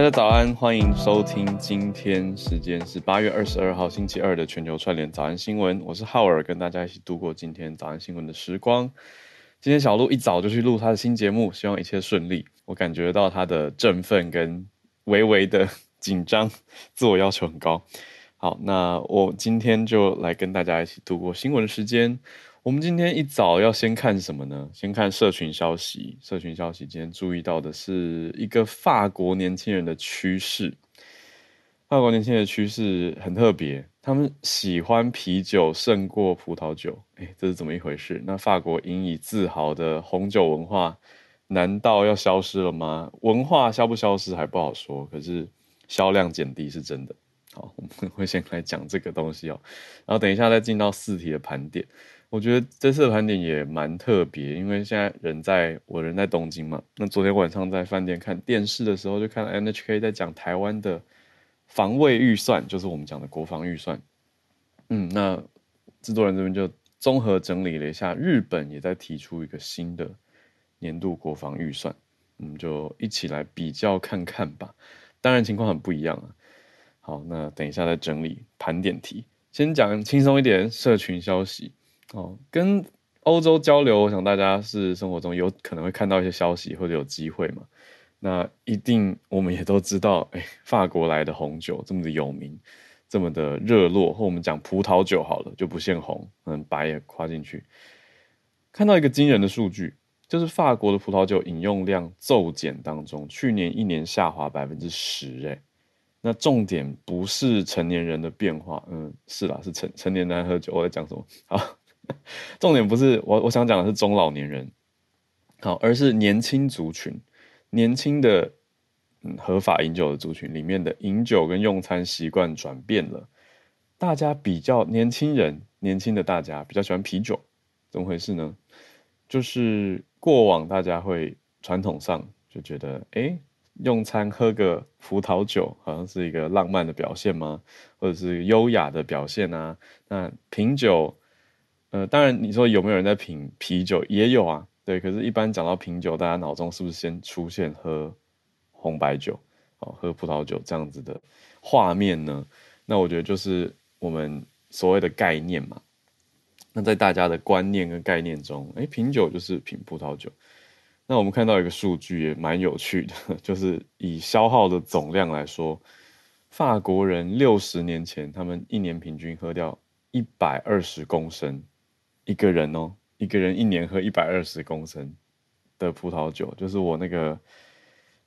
大家早安，欢迎收听。今天时间是八月二十二号星期二的全球串联早安新闻。我是浩尔，跟大家一起度过今天早安新闻的时光。今天小鹿一早就去录他的新节目，希望一切顺利。我感觉到他的振奋跟微微的紧张，自我要求很高。好，那我今天就来跟大家一起度过新闻时间。我们今天一早要先看什么呢？先看社群消息。社群消息今天注意到的是一个法国年轻人的趋势。法国年轻人的趋势很特别。他们喜欢啤酒胜过葡萄酒，哎，这是怎么一回事？那法国引以自豪的红酒文化，难道要消失了吗？文化消不消失还不好说，可是销量减低是真的。好，我们会先来讲这个东西哦，然后等一下再进到四题的盘点。我觉得这次的盘点也蛮特别，因为现在人在我人在东京嘛，那昨天晚上在饭店看电视的时候，就看到 NHK 在讲台湾的。防卫预算就是我们讲的国防预算，嗯，那制作人这边就综合整理了一下，日本也在提出一个新的年度国防预算，我们就一起来比较看看吧。当然情况很不一样啊。好，那等一下再整理盘点题，先讲轻松一点，社群消息哦，跟欧洲交流，我想大家是生活中有可能会看到一些消息或者有机会嘛。那一定，我们也都知道，哎，法国来的红酒这么的有名，这么的热络。或我们讲葡萄酒好了，就不限红，嗯，白也跨进去。看到一个惊人的数据，就是法国的葡萄酒饮用量骤减当中，去年一年下滑百分之十。哎，那重点不是成年人的变化，嗯，是啦，是成成年人喝酒。我在讲什么？好，重点不是我我想讲的是中老年人，好，而是年轻族群。年轻的嗯合法饮酒的族群里面的饮酒跟用餐习惯转变了，大家比较年轻人，年轻的大家比较喜欢啤酒，怎么回事呢？就是过往大家会传统上就觉得，哎，用餐喝个葡萄酒好像是一个浪漫的表现吗？或者是优雅的表现啊？那品酒，呃，当然你说有没有人在品啤酒，也有啊。对，可是，一般讲到品酒，大家脑中是不是先出现喝红白酒，哦，喝葡萄酒这样子的画面呢？那我觉得就是我们所谓的概念嘛。那在大家的观念跟概念中，哎，品酒就是品葡萄酒。那我们看到一个数据也蛮有趣的，就是以消耗的总量来说，法国人六十年前他们一年平均喝掉一百二十公升一个人哦。一个人一年喝一百二十公升的葡萄酒，就是我那个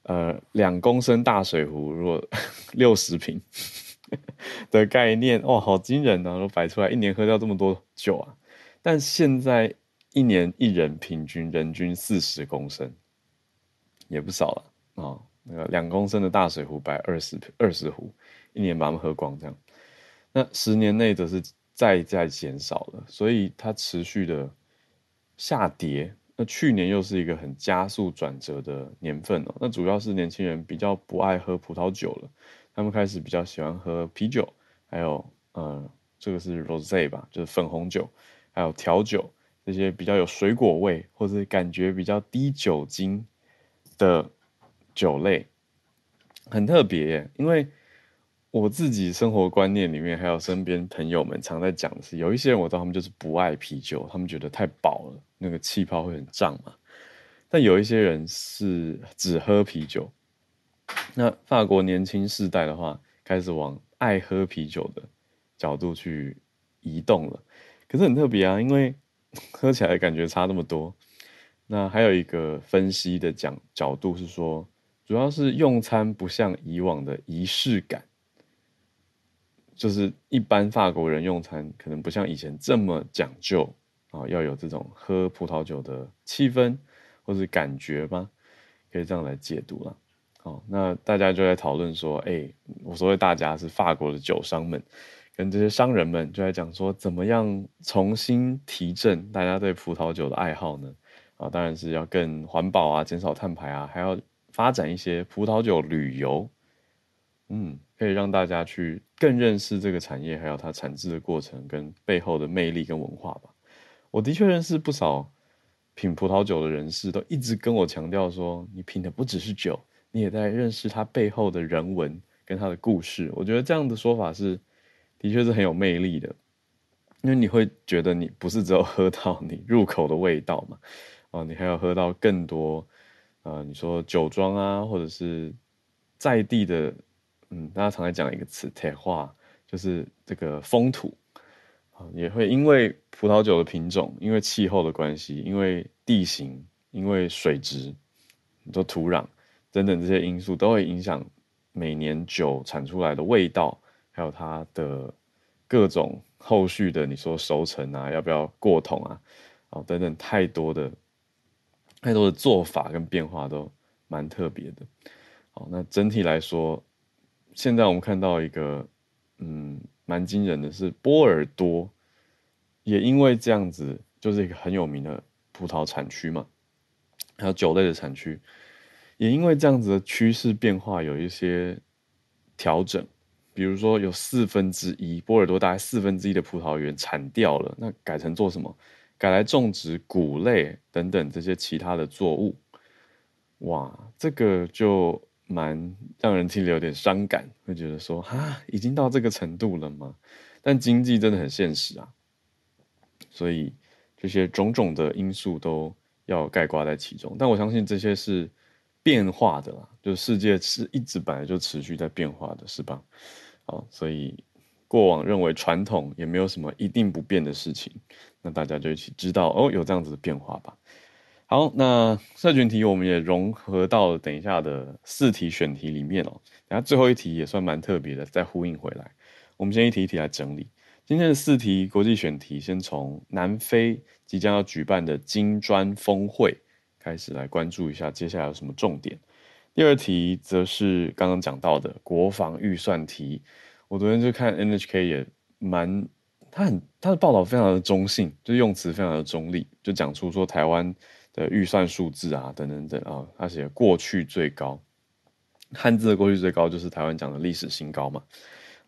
呃两公升大水壶，如果 六十瓶 的概念，哇，好惊人啊！都摆出来，一年喝掉这么多酒啊！但现在一年一人平均人均四十公升，也不少了啊、那个两公升的大水壶摆二十二十壶，一年把它们喝光，这样，那十年内则是再再减少了，所以它持续的。下跌，那去年又是一个很加速转折的年份哦。那主要是年轻人比较不爱喝葡萄酒了，他们开始比较喜欢喝啤酒，还有呃，这个是 rosé 吧，就是粉红酒，还有调酒这些比较有水果味或者感觉比较低酒精的酒类，很特别，因为。我自己生活观念里面，还有身边朋友们常在讲的是，有一些人我知道他们就是不爱啤酒，他们觉得太饱了，那个气泡会很胀嘛。但有一些人是只喝啤酒。那法国年轻世代的话，开始往爱喝啤酒的角度去移动了。可是很特别啊，因为 喝起来感觉差那么多。那还有一个分析的讲角度是说，主要是用餐不像以往的仪式感。就是一般法国人用餐可能不像以前这么讲究啊，要有这种喝葡萄酒的气氛或是感觉吗？可以这样来解读了。好，那大家就在讨论说，哎，我所谓大家是法国的酒商们跟这些商人们就在讲说，怎么样重新提振大家对葡萄酒的爱好呢？啊，当然是要更环保啊，减少碳排啊，还要发展一些葡萄酒旅游。嗯。可以让大家去更认识这个产业，还有它产制的过程跟背后的魅力跟文化吧。我的确认识不少品葡萄酒的人士，都一直跟我强调说，你品的不只是酒，你也在认识它背后的人文跟它的故事。我觉得这样的说法是，的确是很有魅力的，因为你会觉得你不是只有喝到你入口的味道嘛，啊，你还要喝到更多，呃，你说酒庄啊，或者是在地的，嗯，大家常在讲一个词，铁化，就是这个风土啊。也会因为葡萄酒的品种，因为气候的关系，因为地形，因为水质，你说土壤等等这些因素，都会影响每年酒产出来的味道，还有它的各种后续的，你说熟成啊，要不要过桶啊，哦等等，太多的太多的做法跟变化都蛮特别的。好，那整体来说，现在我们看到一个，嗯。蛮惊人的是，波尔多也因为这样子，就是一个很有名的葡萄产区嘛，还有酒类的产区，也因为这样子的趋势变化有一些调整，比如说有四分之一波尔多大概四分之一的葡萄园铲掉了，那改成做什么？改来种植谷类等等这些其他的作物，哇，这个就。蛮让人听了有点伤感，会觉得说啊，已经到这个程度了吗？但经济真的很现实啊，所以这些种种的因素都要概括在其中。但我相信这些是变化的啦，就世界是一直本来就持续在变化的，是吧？好，所以过往认为传统也没有什么一定不变的事情，那大家就一起知道哦，有这样子的变化吧。好，那社群题我们也融合到等一下的四题选题里面哦。等下最后一题也算蛮特别的，再呼应回来。我们先一题一题来整理今天的四题国际选题，先从南非即将要举办的金砖峰会开始来关注一下，接下来有什么重点。第二题则是刚刚讲到的国防预算题。我昨天就看 NHK 也蛮，他很他的报道非常的中性，就用词非常的中立，就讲出说台湾。的预算数字啊，等等等啊，他写过去最高，汉字的过去最高就是台湾讲的历史新高嘛。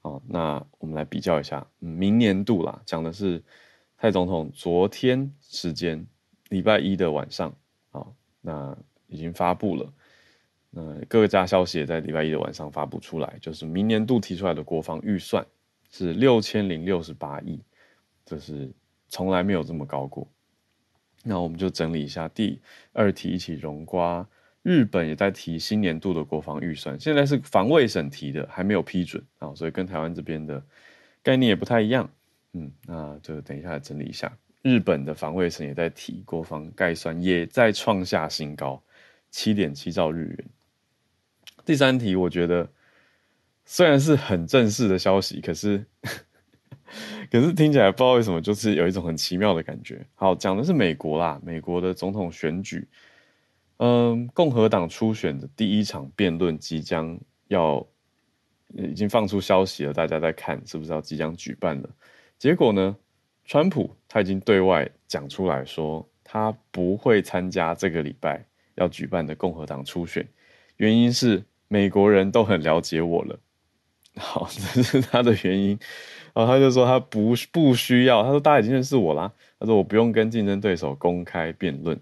哦，那我们来比较一下，嗯，明年度啦，讲的是蔡总统昨天时间礼拜一的晚上，啊，那已经发布了，那各家消息也在礼拜一的晚上发布出来，就是明年度提出来的国防预算是六千零六十八亿，这是从来没有这么高过。那我们就整理一下第二题，一起融瓜。日本也在提新年度的国防预算，现在是防卫省提的，还没有批准啊，所以跟台湾这边的概念也不太一样。嗯，那就等一下整理一下。日本的防卫省也在提国防概算，也在创下新高，七点七兆日元。第三题，我觉得虽然是很正式的消息，可是。可是听起来不知道为什么，就是有一种很奇妙的感觉。好，讲的是美国啦，美国的总统选举，嗯，共和党初选的第一场辩论即将要，已经放出消息了，大家在看是不是要即将举办了。结果呢，川普他已经对外讲出来说，他不会参加这个礼拜要举办的共和党初选，原因是美国人都很了解我了。好，这是他的原因。然后他就说他不不需要，他说大家已经认识我啦。他说我不用跟竞争对手公开辩论。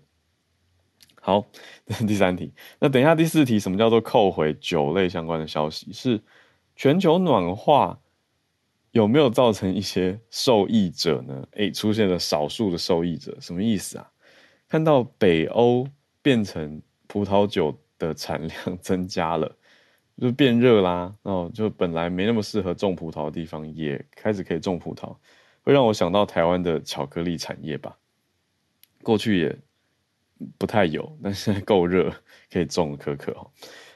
好，这是第三题。那等一下第四题，什么叫做扣回酒类相关的消息？是全球暖化有没有造成一些受益者呢？诶，出现了少数的受益者，什么意思啊？看到北欧变成葡萄酒的产量 增加了。就变热啦，哦，就本来没那么适合种葡萄的地方，也开始可以种葡萄，会让我想到台湾的巧克力产业吧。过去也不太有，但现在够热，可以种可可哦。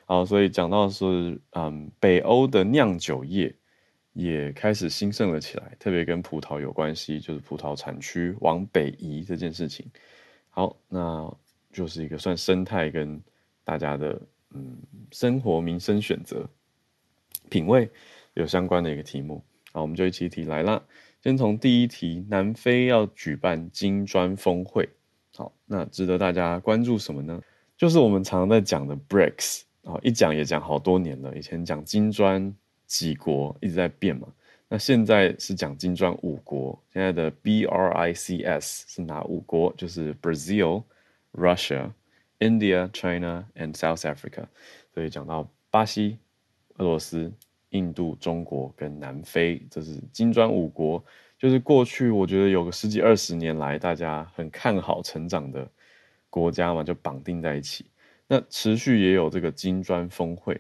好，所以讲到是，嗯，北欧的酿酒业也开始兴盛了起来，特别跟葡萄有关系，就是葡萄产区往北移这件事情。好，那就是一个算生态跟大家的。嗯，生活民生选择品味有相关的一个题目，好，我们就一起一题来啦。先从第一题，南非要举办金砖峰会，好，那值得大家关注什么呢？就是我们常常在讲的 BRICS，啊，一讲也讲好多年了。以前讲金砖几国一直在变嘛，那现在是讲金砖五国，现在的 BRICS 是哪五国？就是 Brazil、Russia、India, China and South Africa，所以讲到巴西、俄罗斯、印度、中国跟南非，这是金砖五国，就是过去我觉得有个十几二十年来大家很看好成长的国家嘛，就绑定在一起。那持续也有这个金砖峰会，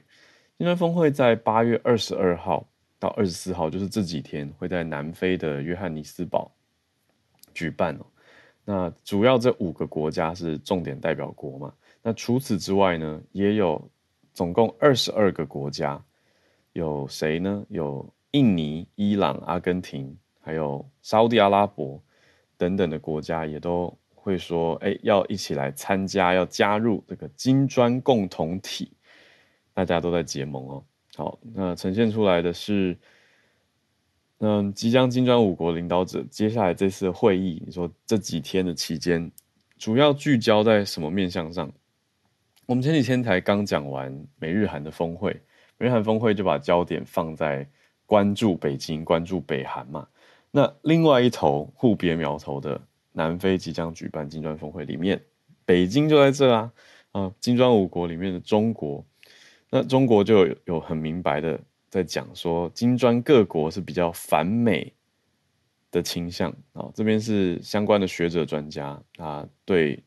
金砖峰会在八月二十二号到二十四号，就是这几天会在南非的约翰尼斯堡举办哦。那主要这五个国家是重点代表国嘛？那除此之外呢，也有总共二十二个国家，有谁呢？有印尼、伊朗、阿根廷，还有沙乌地阿拉伯等等的国家，也都会说，哎，要一起来参加，要加入这个金砖共同体，大家都在结盟哦。好，那呈现出来的是。嗯，即将金砖五国领导者接下来这次会议，你说这几天的期间，主要聚焦在什么面向上？我们前几天才刚讲完美日韩的峰会，美日韩峰会就把焦点放在关注北京、关注北韩嘛。那另外一头互别苗头的南非即将举办金砖峰会里面，北京就在这啊啊！金砖五国里面的中国，那中国就有很明白的。在讲说金砖各国是比较反美的倾向啊，这边是相关的学者专家啊，对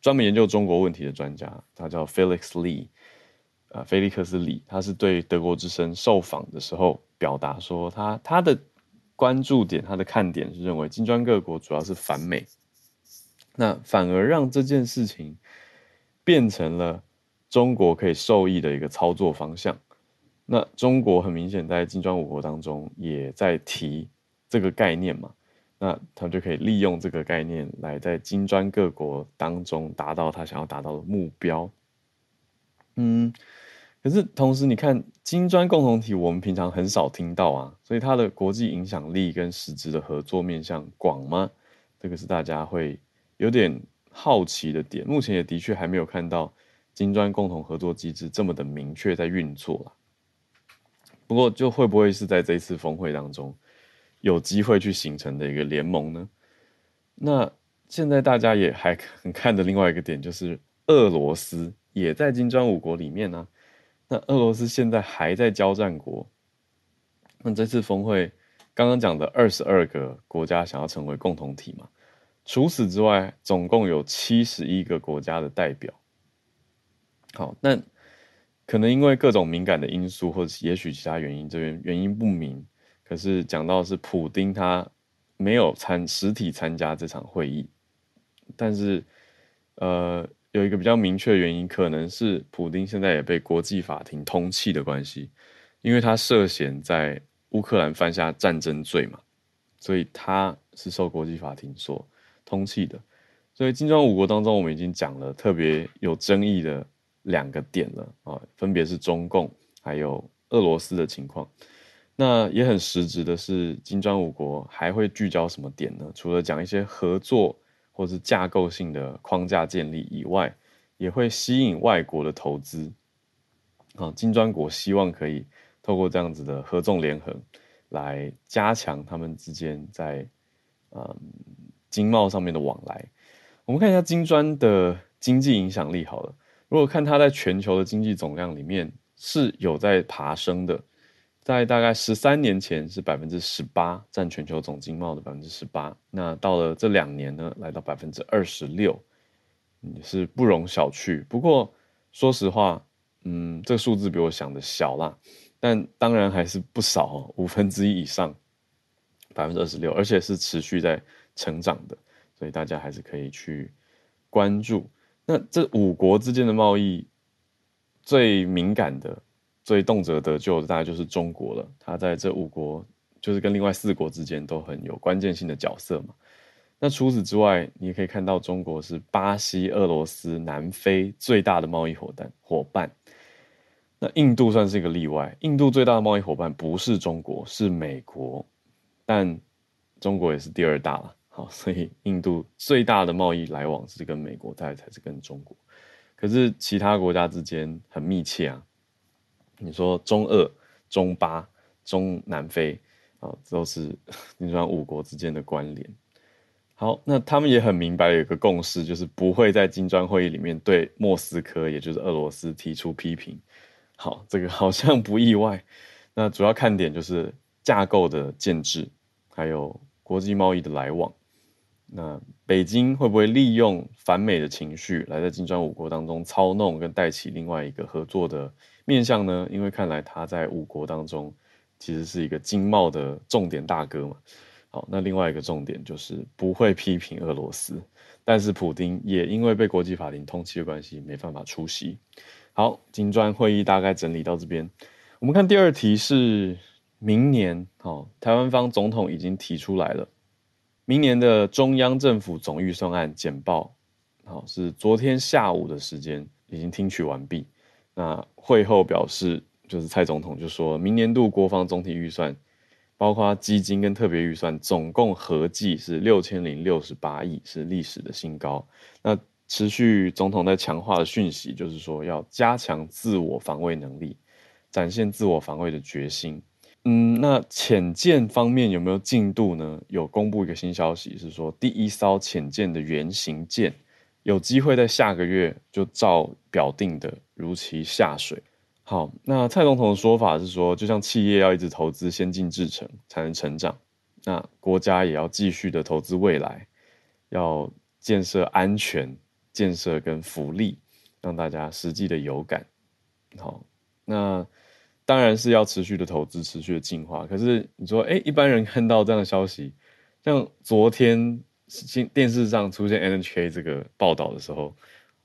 专门研究中国问题的专家，他叫 Felix Lee 啊，菲利克斯李，他是对德国之声受访的时候表达说，他他的关注点，他的看点是认为金砖各国主要是反美，那反而让这件事情变成了中国可以受益的一个操作方向。那中国很明显在金砖五国当中也在提这个概念嘛，那他就可以利用这个概念来在金砖各国当中达到他想要达到的目标。嗯，可是同时你看金砖共同体，我们平常很少听到啊，所以它的国际影响力跟实质的合作面向广吗？这个是大家会有点好奇的点。目前也的确还没有看到金砖共同合作机制这么的明确在运作啦。不过，就会不会是在这次峰会当中有机会去形成的一个联盟呢？那现在大家也还很看的另外一个点，就是俄罗斯也在金砖五国里面呢、啊。那俄罗斯现在还在交战国。那这次峰会刚刚讲的二十二个国家想要成为共同体嘛？除此之外，总共有七十一个国家的代表。好，那。可能因为各种敏感的因素，或者也许其他原因，这边原因不明。可是讲到是普丁他没有参实体参加这场会议，但是呃有一个比较明确的原因，可能是普丁现在也被国际法庭通缉的关系，因为他涉嫌在乌克兰犯下战争罪嘛，所以他是受国际法庭所通缉的。所以金砖五国当中，我们已经讲了特别有争议的。两个点了啊，分别是中共还有俄罗斯的情况。那也很实质的是，金砖五国还会聚焦什么点呢？除了讲一些合作或是架构性的框架建立以外，也会吸引外国的投资。啊，金砖国希望可以透过这样子的合纵连横，来加强他们之间在嗯经贸上面的往来。我们看一下金砖的经济影响力好了。如果看它在全球的经济总量里面是有在爬升的，在大概十三年前是百分之十八，占全球总经贸的百分之十八。那到了这两年呢，来到百分之二十六，也是不容小觑。不过说实话，嗯，这个数字比我想的小啦，但当然还是不少哦，五分之一以上，百分之二十六，而且是持续在成长的，所以大家还是可以去关注。那这五国之间的贸易最敏感的、最动辄得咎的，大概就是中国了。它在这五国，就是跟另外四国之间都很有关键性的角色嘛。那除此之外，你也可以看到，中国是巴西、俄罗斯、南非最大的贸易伙伴伙伴。那印度算是一个例外，印度最大的贸易伙伴不是中国，是美国，但中国也是第二大了。好，所以印度最大的贸易来往是跟美国，再才是跟中国。可是其他国家之间很密切啊。你说中俄、中巴、中南非啊，都是 你说五国之间的关联。好，那他们也很明白有一个共识，就是不会在金砖会议里面对莫斯科，也就是俄罗斯提出批评。好，这个好像不意外。那主要看点就是架构的建制，还有国际贸易的来往。那北京会不会利用反美的情绪，来在金砖五国当中操弄跟带起另外一个合作的面向呢？因为看来他在五国当中其实是一个经贸的重点大哥嘛。好，那另外一个重点就是不会批评俄罗斯，但是普丁也因为被国际法庭通缉的关系，没办法出席。好，金砖会议大概整理到这边，我们看第二题是明年，好，台湾方总统已经提出来了。明年的中央政府总预算案简报，好，是昨天下午的时间已经听取完毕。那会后表示，就是蔡总统就说，明年度国防总体预算，包括基金跟特别预算，总共合计是六千零六十八亿，是历史的新高。那持续总统在强化的讯息，就是说要加强自我防卫能力，展现自我防卫的决心。嗯，那潜舰方面有没有进度呢？有公布一个新消息，是说第一艘潜舰的原型舰有机会在下个月就照表定的如期下水。好，那蔡总统的说法是说，就像企业要一直投资先进制程才能成长，那国家也要继续的投资未来，要建设安全、建设跟福利，让大家实际的有感。好，那。当然是要持续的投资，持续的进化。可是你说，哎，一般人看到这样的消息，像昨天新电视上出现 NHK 这个报道的时候，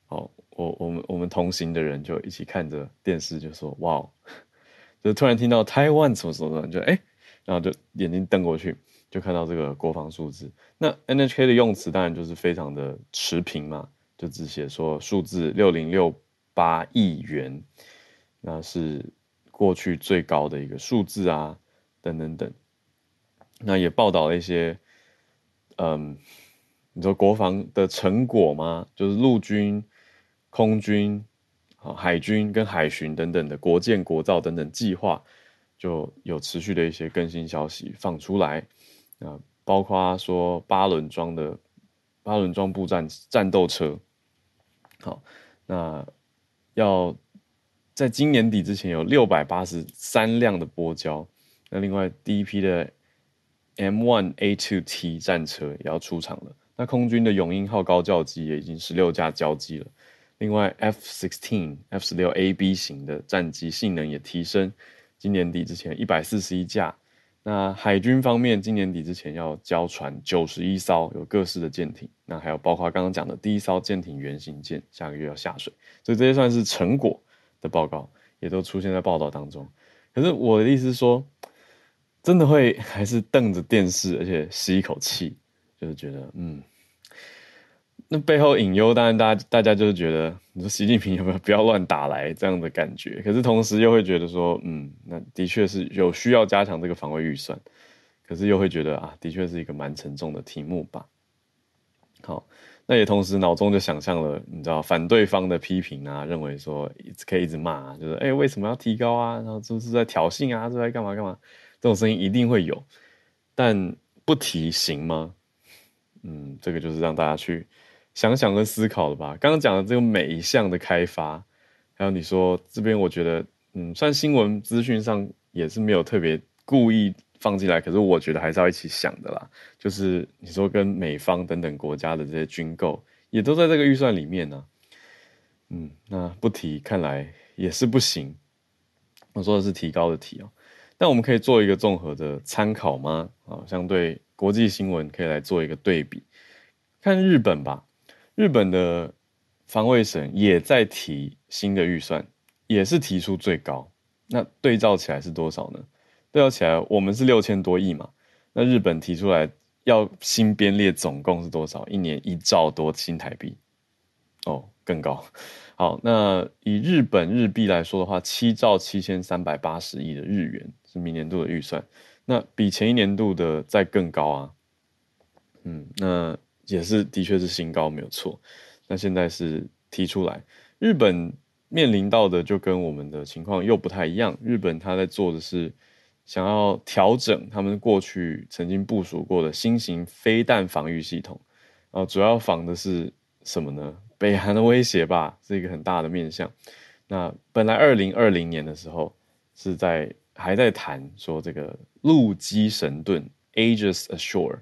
哦，我我们我们同行的人就一起看着电视，就说：“哇！”就突然听到台湾什么什么的，就哎，然后就眼睛瞪过去，就看到这个国防数字。那 NHK 的用词当然就是非常的持平嘛，就只写说数字六零六八亿元，那是。过去最高的一个数字啊，等等等，那也报道了一些，嗯，你说国防的成果吗？就是陆军、空军、海军跟海巡等等的国建、国造等等计划，就有持续的一些更新消息放出来。啊，包括说八轮装的八轮装步战战斗车，好，那要。在今年底之前有六百八十三辆的波交，那另外第一批的 M1A2T 战车也要出厂了。那空军的永鹰号高教机也已经十六架交机了。另外 F16、F16AB 型的战机性能也提升，今年底之前一百四十一架。那海军方面，今年底之前要交船九十一艘，有各式的舰艇。那还有包括刚刚讲的第一艘舰艇原型舰，下个月要下水。所以这些算是成果。的报告也都出现在报道当中，可是我的意思是说，真的会还是瞪着电视，而且吸一口气，就是觉得，嗯，那背后隐忧，当然大家大家就是觉得，你说习近平有没有不要乱打来这样的感觉？可是同时又会觉得说，嗯，那的确是有需要加强这个防卫预算，可是又会觉得啊，的确是一个蛮沉重的题目吧。好。那也同时脑中就想象了，你知道反对方的批评啊，认为说可以一直骂啊，就是哎、为什么要提高啊？然后是不是在挑衅啊？是在干嘛干嘛？这种声音一定会有，但不提行吗？嗯，这个就是让大家去想想跟思考的吧。刚刚讲的这个每一项的开发，还有你说这边，我觉得嗯，算新闻资讯上也是没有特别故意。放进来，可是我觉得还是要一起想的啦。就是你说跟美方等等国家的这些军购，也都在这个预算里面呢、嗯，那不提看来也是不行。我说的是提高的提哦。但我们可以做一个综合的参考吗？啊，相对国际新闻可以来做一个对比。看日本吧，日本的防卫省也在提新的预算，也是提出最高。那对照起来是多少呢？对照起来，我们是六千多亿嘛，那日本提出来要新编列总共是多少？一年一兆多新台币，哦，更高。好，那以日本日币来说的话，七兆七千三百八十亿的日元是明年度的预算，那比前一年度的再更高啊。嗯，那也是的确是新高，没有错。那现在是提出来，日本面临到的就跟我们的情况又不太一样，日本他在做的是。想要调整他们过去曾经部署过的新型飞弹防御系统，啊，主要防的是什么呢？北韩的威胁吧，是一个很大的面向。那本来二零二零年的时候是在还在谈说这个陆基神盾 Aegis Ashore，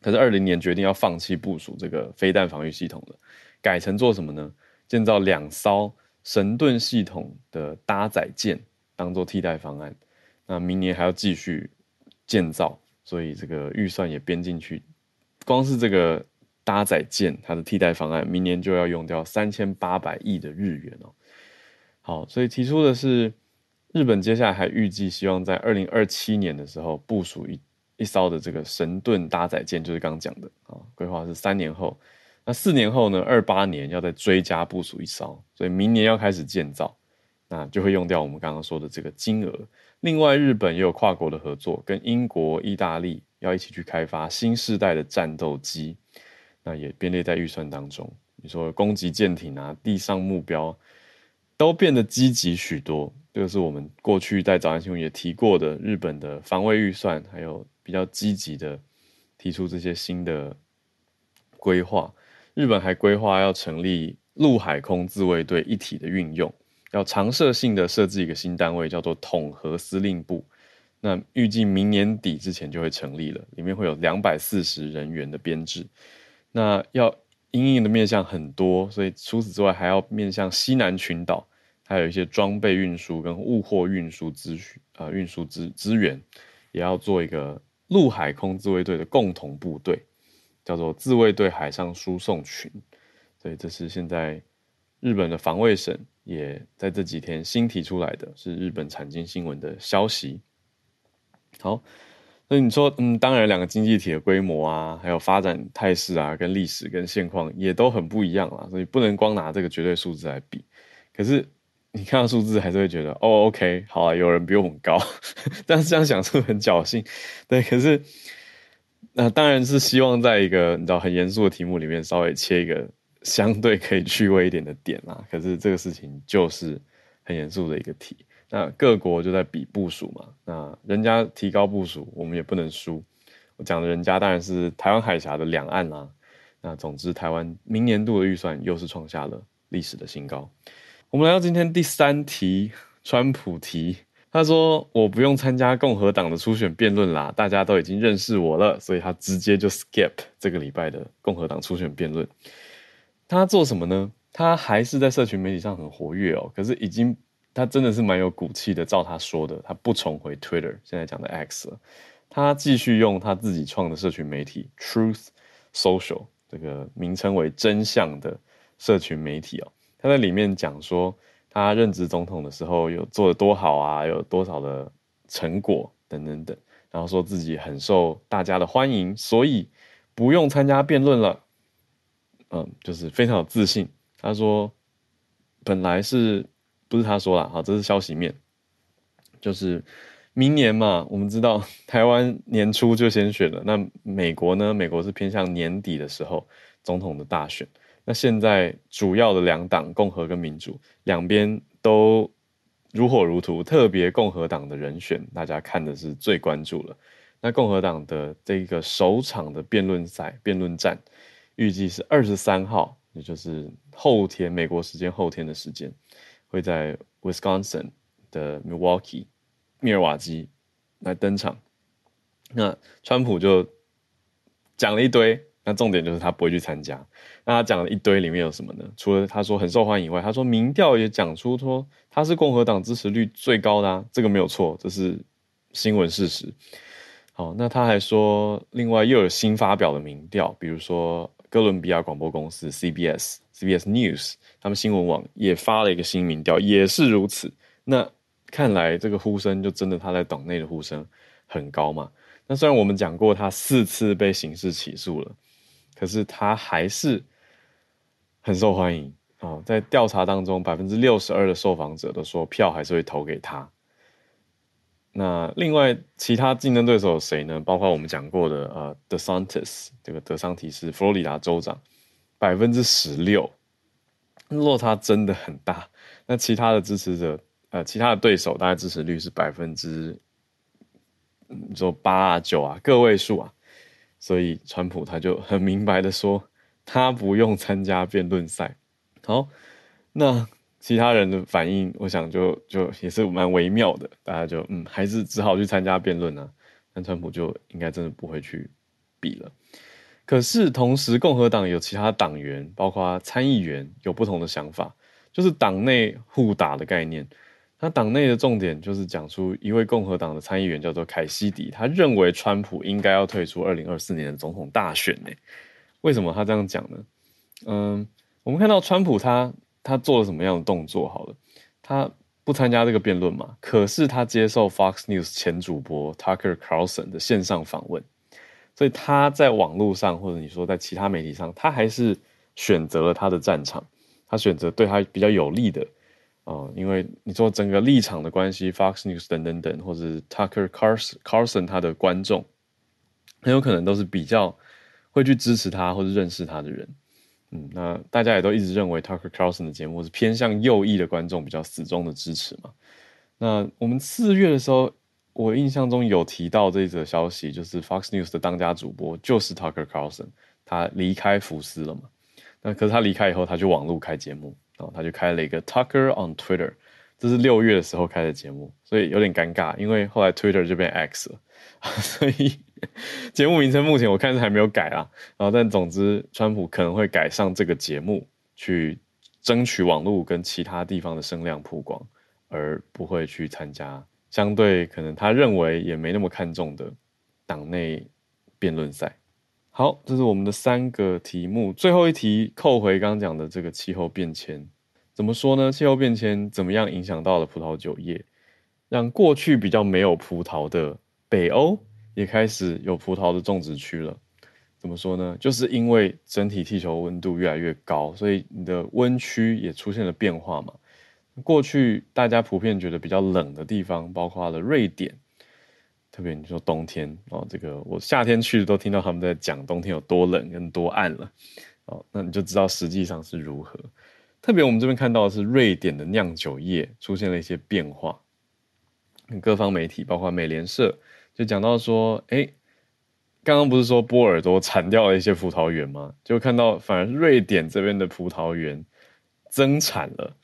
可是二零年决定要放弃部署这个飞弹防御系统了，改成做什么呢？建造两艘神盾系统的搭载舰当做替代方案。那明年还要继续建造，所以这个预算也编进去。光是这个搭载舰，它的替代方案，明年就要用掉三千八百亿的日元哦。好，所以提出的是，日本接下来还预计希望在二零二七年的时候部署一一艘的这个神盾搭载舰，就是刚刚讲的啊，规划是三年后。那四年后呢，二八年要再追加部署一艘，所以明年要开始建造，那就会用掉我们刚刚说的这个金额。另外，日本也有跨国的合作，跟英国、意大利要一起去开发新世代的战斗机，那也编列在预算当中。你说攻击舰艇啊，地上目标都变得积极许多。这个是我们过去在早安新闻也提过的，日本的防卫预算还有比较积极的提出这些新的规划。日本还规划要成立陆海空自卫队一体的运用。要常设性的设置一个新单位，叫做统合司令部。那预计明年底之前就会成立了，里面会有两百四十人员的编制。那要因应的面向很多，所以除此之外还要面向西南群岛，还有一些装备运输跟物货运输资讯啊，运输资资源，也要做一个陆海空自卫队的共同部队，叫做自卫队海上输送群。所以这是现在日本的防卫省。也在这几天新提出来的是日本产经新闻的消息。好，那你说，嗯，当然两个经济体的规模啊，还有发展态势啊，跟历史跟现况也都很不一样啦，所以不能光拿这个绝对数字来比。可是你看到数字，还是会觉得，哦，OK，好啊，有人比我们高，但是这样想是不是很侥幸？对，可是那当然是希望在一个你知道很严肃的题目里面稍微切一个。相对可以趣味一点的点啦，可是这个事情就是很严肃的一个题。那各国就在比部署嘛，那人家提高部署，我们也不能输。我讲的人家当然是台湾海峡的两岸啦。那总之，台湾明年度的预算又是创下了历史的新高。我们来到今天第三题，川普题，他说我不用参加共和党的初选辩论啦，大家都已经认识我了，所以他直接就 skip 这个礼拜的共和党初选辩论。他做什么呢？他还是在社群媒体上很活跃哦，可是已经他真的是蛮有骨气的。照他说的，他不重回 Twitter，现在讲的 X 了，他继续用他自己创的社群媒体 Truth Social 这个名称为真相的社群媒体哦。他在里面讲说，他任职总统的时候有做得多好啊，有多少的成果等等等，然后说自己很受大家的欢迎，所以不用参加辩论了。嗯，就是非常有自信。他说，本来是不是他说了？好，这是消息面。就是明年嘛，我们知道台湾年初就先选了。那美国呢？美国是偏向年底的时候总统的大选。那现在主要的两党，共和跟民主，两边都如火如荼。特别共和党的人选，大家看的是最关注了。那共和党的这个首场的辩论赛、辩论战。预计是二十三号，也就是后天美国时间后天的时间，会在 Wisconsin 的 Milwaukee 密尔瓦基来登场。那川普就讲了一堆，那重点就是他不会去参加。那他讲了一堆，里面有什么呢？除了他说很受欢迎以外，他说民调也讲出说他是共和党支持率最高的啊，这个没有错，这是新闻事实。好，那他还说，另外又有新发表的民调，比如说。哥伦比亚广播公司 CBS CBS News，他们新闻网也发了一个新民调，也是如此。那看来这个呼声就真的他在党内的呼声很高嘛？那虽然我们讲过他四次被刑事起诉了，可是他还是很受欢迎啊！在调查当中，百分之六十二的受访者都说票还是会投给他。那另外其他竞争对手谁呢？包括我们讲过的呃，DeSantis 这个德桑提斯，佛罗里达州长，百分之十六，落差真的很大。那其他的支持者，呃，其他的对手大概支持率是百分之，你说八啊九啊，个位数啊。所以川普他就很明白的说，他不用参加辩论赛。好，那其他人的反应，我想就就也是蛮微妙的，大家就嗯，还是只好去参加辩论啊。但川普就应该真的不会去比了。可是同时，共和党有其他党员，包括参议员，有不同的想法，就是党内互打的概念。那党内的重点就是讲出一位共和党的参议员叫做凯西迪，他认为川普应该要退出二零二四年的总统大选呢。为什么他这样讲呢？嗯，我们看到川普他他做了什么样的动作？好了，他不参加这个辩论嘛，可是他接受 Fox News 前主播 Tucker Carlson 的线上访问，所以他在网络上或者你说在其他媒体上，他还是选择了他的战场，他选择对他比较有利的。哦，因为你说整个立场的关系，Fox News 等等等，或者是 Tucker Carlson 他的观众，很有可能都是比较会去支持他或者认识他的人。嗯，那大家也都一直认为 Tucker Carlson 的节目是偏向右翼的观众比较死忠的支持嘛。那我们四月的时候，我印象中有提到这一则消息，就是 Fox News 的当家主播就是 Tucker Carlson，他离开福斯了嘛。那可是他离开以后，他就网路开节目。然后他就开了一个 Tucker on Twitter，这是六月的时候开的节目，所以有点尴尬，因为后来 Twitter 就变 X 了，所以 节目名称目前我看是还没有改啊。然后但总之，川普可能会改上这个节目去争取网络跟其他地方的声量曝光，而不会去参加相对可能他认为也没那么看重的党内辩论赛。好，这是我们的三个题目。最后一题扣回刚刚讲的这个气候变迁，怎么说呢？气候变迁怎么样影响到了葡萄酒业，让过去比较没有葡萄的北欧也开始有葡萄的种植区了？怎么说呢？就是因为整体地球温度越来越高，所以你的温区也出现了变化嘛。过去大家普遍觉得比较冷的地方，包括了瑞典。特别你说冬天哦，这个我夏天去都听到他们在讲冬天有多冷跟多暗了哦，那你就知道实际上是如何。特别我们这边看到的是瑞典的酿酒业出现了一些变化，各方媒体包括美联社就讲到说，哎，刚刚不是说波尔多铲掉了一些葡萄园吗？就看到反而瑞典这边的葡萄园增产了。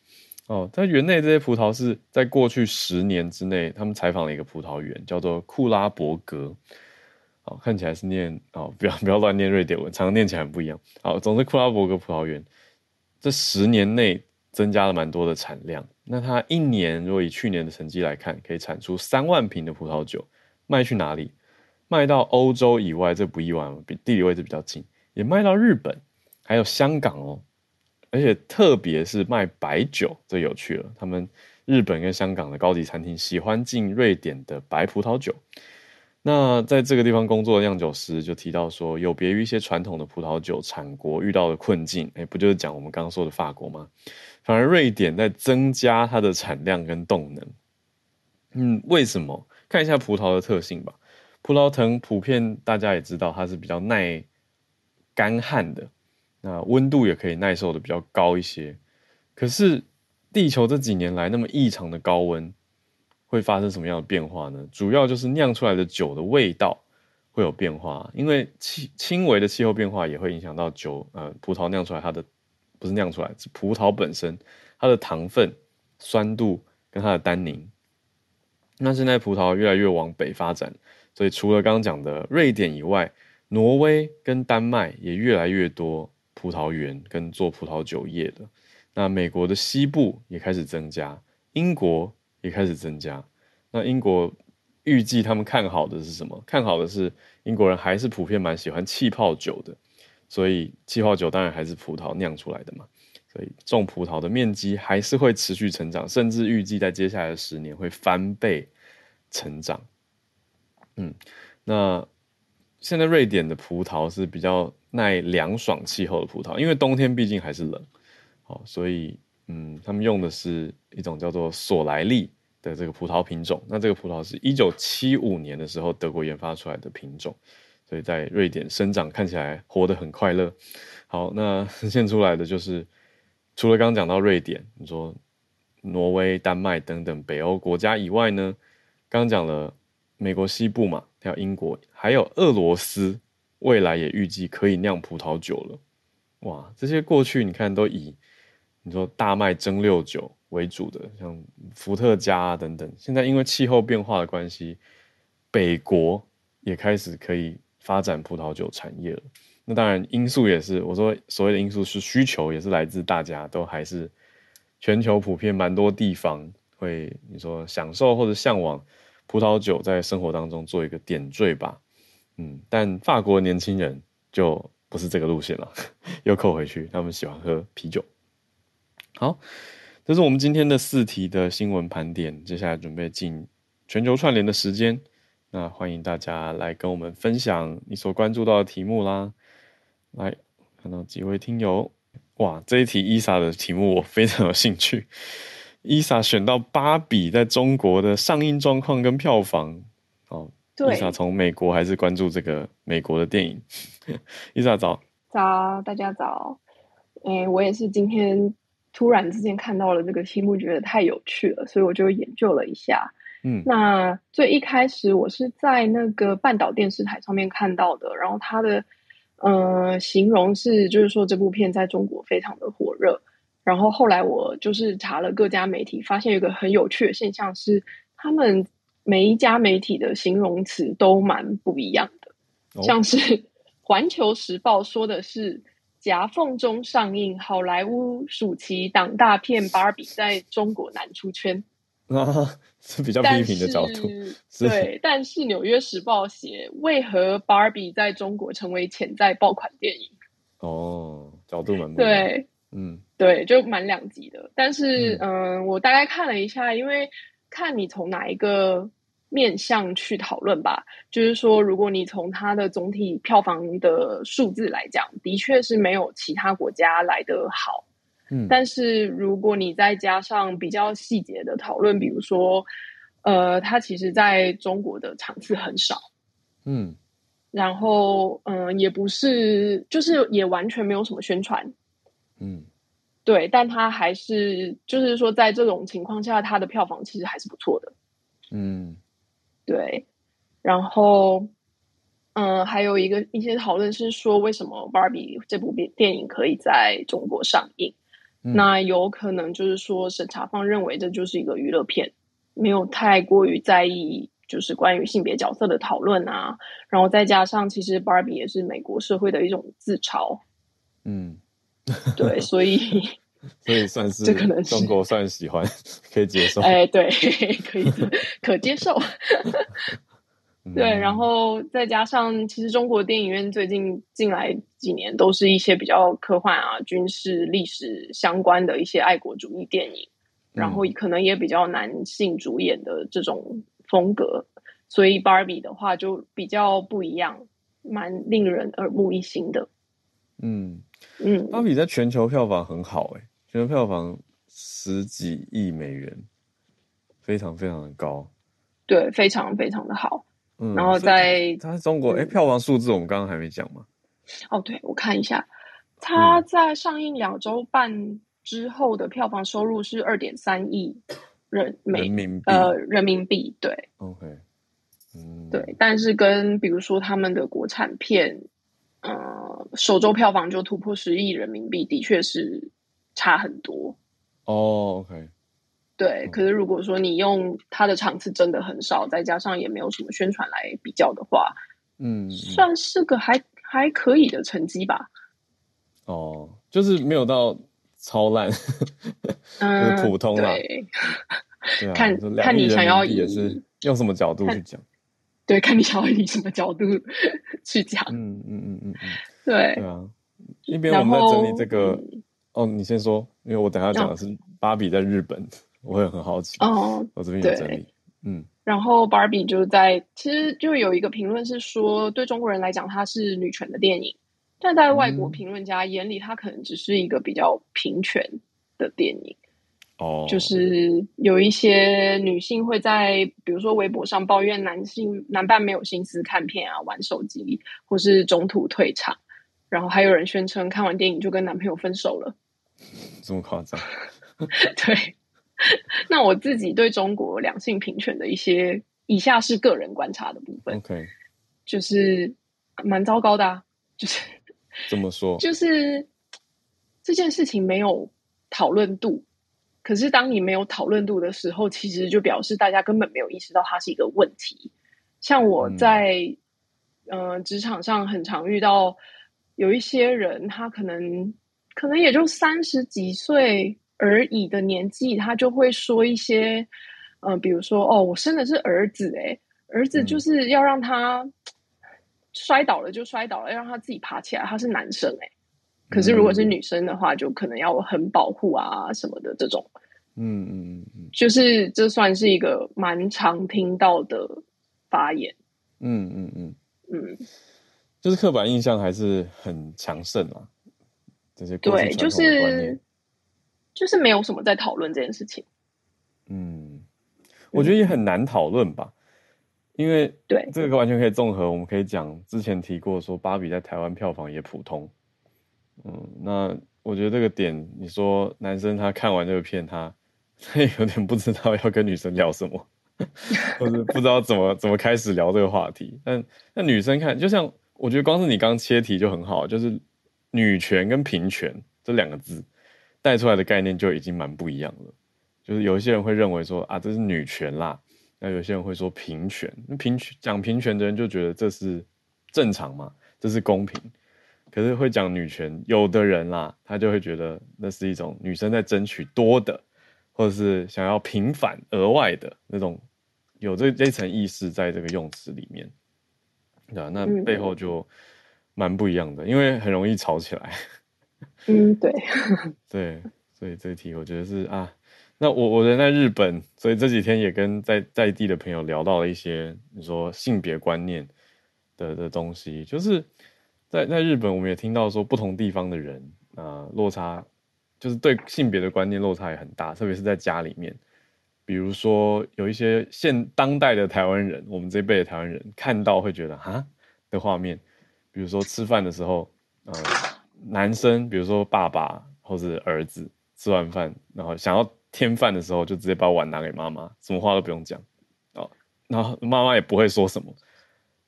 哦，在园内这些葡萄是在过去十年之内，他们采访了一个葡萄园，叫做库拉伯格。哦，看起来是念哦，不要不要乱念瑞典文，常常念起来很不一样。好，总之库拉伯格葡萄园这十年内增加了蛮多的产量。那它一年如果以去年的成绩来看，可以产出三万瓶的葡萄酒，卖去哪里？卖到欧洲以外，这不意外，比地理位置比较近，也卖到日本，还有香港哦。而且特别是卖白酒，这有趣了。他们日本跟香港的高级餐厅喜欢进瑞典的白葡萄酒。那在这个地方工作的酿酒师就提到说，有别于一些传统的葡萄酒产国遇到的困境，哎，不就是讲我们刚刚说的法国吗？反而瑞典在增加它的产量跟动能。嗯，为什么？看一下葡萄的特性吧。葡萄藤普遍大家也知道，它是比较耐干旱的。那温度也可以耐受的比较高一些，可是地球这几年来那么异常的高温，会发生什么样的变化呢？主要就是酿出来的酒的味道会有变化，因为气轻微的气候变化也会影响到酒，呃，葡萄酿出来它的不是酿出来，是葡萄本身它的糖分、酸度跟它的单宁。那现在葡萄越来越往北发展，所以除了刚刚讲的瑞典以外，挪威跟丹麦也越来越多。葡萄园跟做葡萄酒业的，那美国的西部也开始增加，英国也开始增加。那英国预计他们看好的是什么？看好的是英国人还是普遍蛮喜欢气泡酒的，所以气泡酒当然还是葡萄酿出来的嘛。所以种葡萄的面积还是会持续成长，甚至预计在接下来的十年会翻倍成长。嗯，那现在瑞典的葡萄是比较。耐凉爽气候的葡萄，因为冬天毕竟还是冷，好，所以嗯，他们用的是一种叫做索莱利的这个葡萄品种。那这个葡萄是一九七五年的时候德国研发出来的品种，所以在瑞典生长，看起来活得很快乐。好，那呈 现出来的就是除了刚刚讲到瑞典，你说挪威、丹麦等等北欧国家以外呢，刚讲了美国西部嘛，还有英国，还有俄罗斯。未来也预计可以酿葡萄酒了。哇，这些过去你看都以你说大麦蒸馏酒为主的，像伏特加啊等等，现在因为气候变化的关系，北国也开始可以发展葡萄酒产业了。那当然因素也是，我说所谓的因素是需求，也是来自大家都还是全球普遍蛮多地方会你说享受或者向往葡萄酒在生活当中做一个点缀吧。嗯，但法国年轻人就不是这个路线了，又扣回去，他们喜欢喝啤酒。好。这是我们今天的四题的新闻盘点，接下来准备进全球串联的时间。那欢迎大家来跟我们分享你所关注到的题目啦。来看到几位听友，哇，这一题伊莎的题目我非常有兴趣。伊莎选到芭比在中国的上映状况跟票房。哦，伊莎从美国还是关注这个美国的电影。伊莎早，早，大家早。哎，我也是今天。突然之间看到了这个题目，觉得太有趣了，所以我就研究了一下。嗯，那最一开始我是在那个半岛电视台上面看到的，然后它的呃形容是，就是说这部片在中国非常的火热。然后后来我就是查了各家媒体，发现有一个很有趣的现象是，他们每一家媒体的形容词都蛮不一样的，哦、像是《环球时报》说的是。夹缝中上映好莱坞暑期档大片《芭比》在中国难出圈啊，是比较批评的角度。对，但是《纽约时报》写为何《芭比》在中国成为潜在爆款电影？哦，角度蛮对，嗯，对，就蛮两极的。但是，嗯、呃，我大概看了一下，因为看你从哪一个。面向去讨论吧，就是说，如果你从它的总体票房的数字来讲，的确是没有其他国家来的好。嗯，但是如果你再加上比较细节的讨论，比如说，呃，它其实在中国的场次很少，嗯，然后，嗯、呃，也不是，就是也完全没有什么宣传，嗯，对，但它还是，就是说，在这种情况下，它的票房其实还是不错的，嗯。对，然后，嗯，还有一个一些讨论是说，为什么《芭比》这部电影可以在中国上映？嗯、那有可能就是说，审查方认为这就是一个娱乐片，没有太过于在意，就是关于性别角色的讨论啊。然后再加上，其实《Barbie》也是美国社会的一种自嘲。嗯，对，所以。所以算是，这可能是中国算喜欢，可以接受。哎，对，可以可接受。对，然后再加上，其实中国电影院最近近来几年都是一些比较科幻啊、军事、历史相关的一些爱国主义电影，然后可能也比较男性主演的这种风格，所以 Barbie 的话就比较不一样，蛮令人耳目一新的。嗯嗯，Barbie 在全球票房很好，哎。全球票房十几亿美元，非常非常的高，对，非常非常的好。嗯，然后在它在中国，哎、嗯，票房数字我们刚刚还没讲吗？哦，对，我看一下，它在上映两周半之后的票房收入是二点三亿人美人民币，呃，人民币，对，OK，嗯，对，但是跟比如说他们的国产片，呃，首周票房就突破十亿人民币，的确是。差很多。哦、oh，OK，对。可是如果说你用它的场次真的很少，再加上也没有什么宣传来比较的话，嗯，算是个还还可以的成绩吧。哦，oh, 就是没有到超烂，嗯，普通啦。对，对啊、看看你想要以也是用什么角度去讲？对，看你想要以什么角度 去讲。嗯嗯嗯嗯嗯，对对啊。一边我们在整理这个。哦，你先说，因为我等下讲的是芭比在日本，哦、我也很好奇。哦，我这边有整理。嗯，然后芭比就在，其实就有一个评论是说，对中国人来讲，它是女权的电影，但在外国评论家眼里，它可能只是一个比较平权的电影。哦，就是有一些女性会在，比如说微博上抱怨男性男伴没有心思看片啊，玩手机，或是中途退场。然后还有人宣称看完电影就跟男朋友分手了，这么夸张？对。那我自己对中国两性平权的一些以下是个人观察的部分。OK，就是蛮糟糕的啊，就是 怎么说？就是这件事情没有讨论度。可是当你没有讨论度的时候，其实就表示大家根本没有意识到它是一个问题。像我在嗯、呃、职场上很常遇到有一些人，他可能可能也就三十几岁而已的年纪，他就会说一些嗯、呃，比如说哦，我生的是儿子，诶，儿子就是要让他。摔倒了就摔倒了，要让他自己爬起来。他是男生哎、欸，可是如果是女生的话，就可能要很保护啊什么的这种。嗯嗯嗯，就是这算是一个蛮常听到的发言。嗯嗯嗯嗯，就是刻板印象还是很强盛啊。这些对，就是就是没有什么在讨论这件事情。嗯，我觉得也很难讨论吧。因为对这个完全可以综合，我们可以讲之前提过说，芭比在台湾票房也普通。嗯，那我觉得这个点，你说男生他看完这个片，他 他有点不知道要跟女生聊什么，或者不知道怎么怎么开始聊这个话题。但那女生看，就像我觉得光是你刚切题就很好，就是女权跟平权这两个字带出来的概念就已经蛮不一样了。就是有一些人会认为说啊，这是女权啦。那有些人会说平权，那平权讲平权的人就觉得这是正常嘛，这是公平。可是会讲女权，有的人啦，他就会觉得那是一种女生在争取多的，或者是想要平反额外的那种，有这这层意识在这个用词里面，对啊，那背后就蛮不一样的，因为很容易吵起来。嗯，对，对，所以这题我觉得是啊。那我我人在日本，所以这几天也跟在在地的朋友聊到了一些你说性别观念的的东西，就是在在日本，我们也听到说不同地方的人啊、呃、落差，就是对性别的观念落差也很大，特别是在家里面，比如说有一些现当代的台湾人，我们这一辈的台湾人看到会觉得啊的画面，比如说吃饭的时候，呃，男生比如说爸爸或者儿子吃完饭，然后想要。添饭的时候就直接把碗拿给妈妈，什么话都不用讲哦，然后妈妈也不会说什么，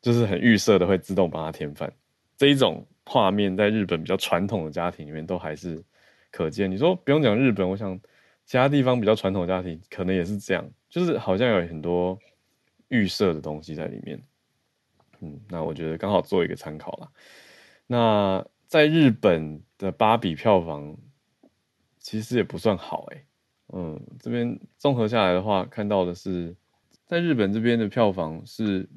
就是很预设的会自动帮他添饭。这一种画面在日本比较传统的家庭里面都还是可见。你说不用讲日本，我想其他地方比较传统的家庭可能也是这样，就是好像有很多预设的东西在里面。嗯，那我觉得刚好做一个参考啦。那在日本的芭比票房其实也不算好诶、欸。嗯，这边综合下来的话，看到的是，在日本这边的票房是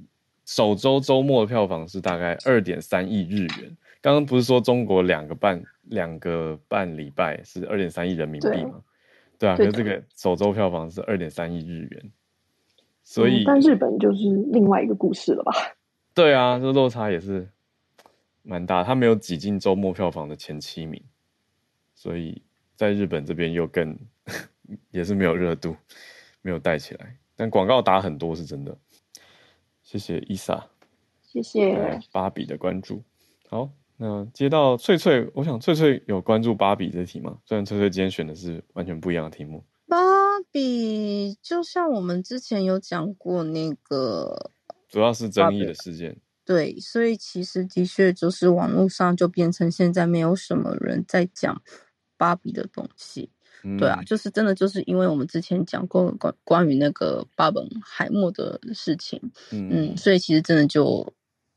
首周周末的票房是大概二点三亿日元。刚刚不是说中国两个半两个半礼拜是二点三亿人民币吗？对，对啊，可是这个首周票房是二点三亿日元，所以、嗯、但日本就是另外一个故事了吧？对啊，这落差也是蛮大，它没有挤进周末票房的前七名，所以在日本这边又更。也是没有热度，没有带起来，但广告打很多是真的。谢谢伊莎，谢谢芭比的关注。好，那接到翠翠，我想翠翠有关注芭比这题吗？虽然翠翠今天选的是完全不一样的题目。芭比就像我们之前有讲过那个，主要是争议的事件。对，所以其实的确就是网络上就变成现在没有什么人在讲芭比的东西。对啊，就是真的，就是因为我们之前讲过关关于那个巴本海默的事情，嗯，嗯，所以其实真的就，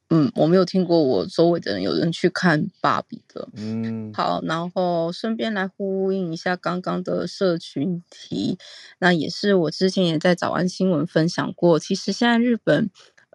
嗯，我没有听过我周围的人有人去看芭比的，嗯，好，然后顺便来呼应一下刚刚的社群题，那也是我之前也在早安新闻分享过，其实现在日本，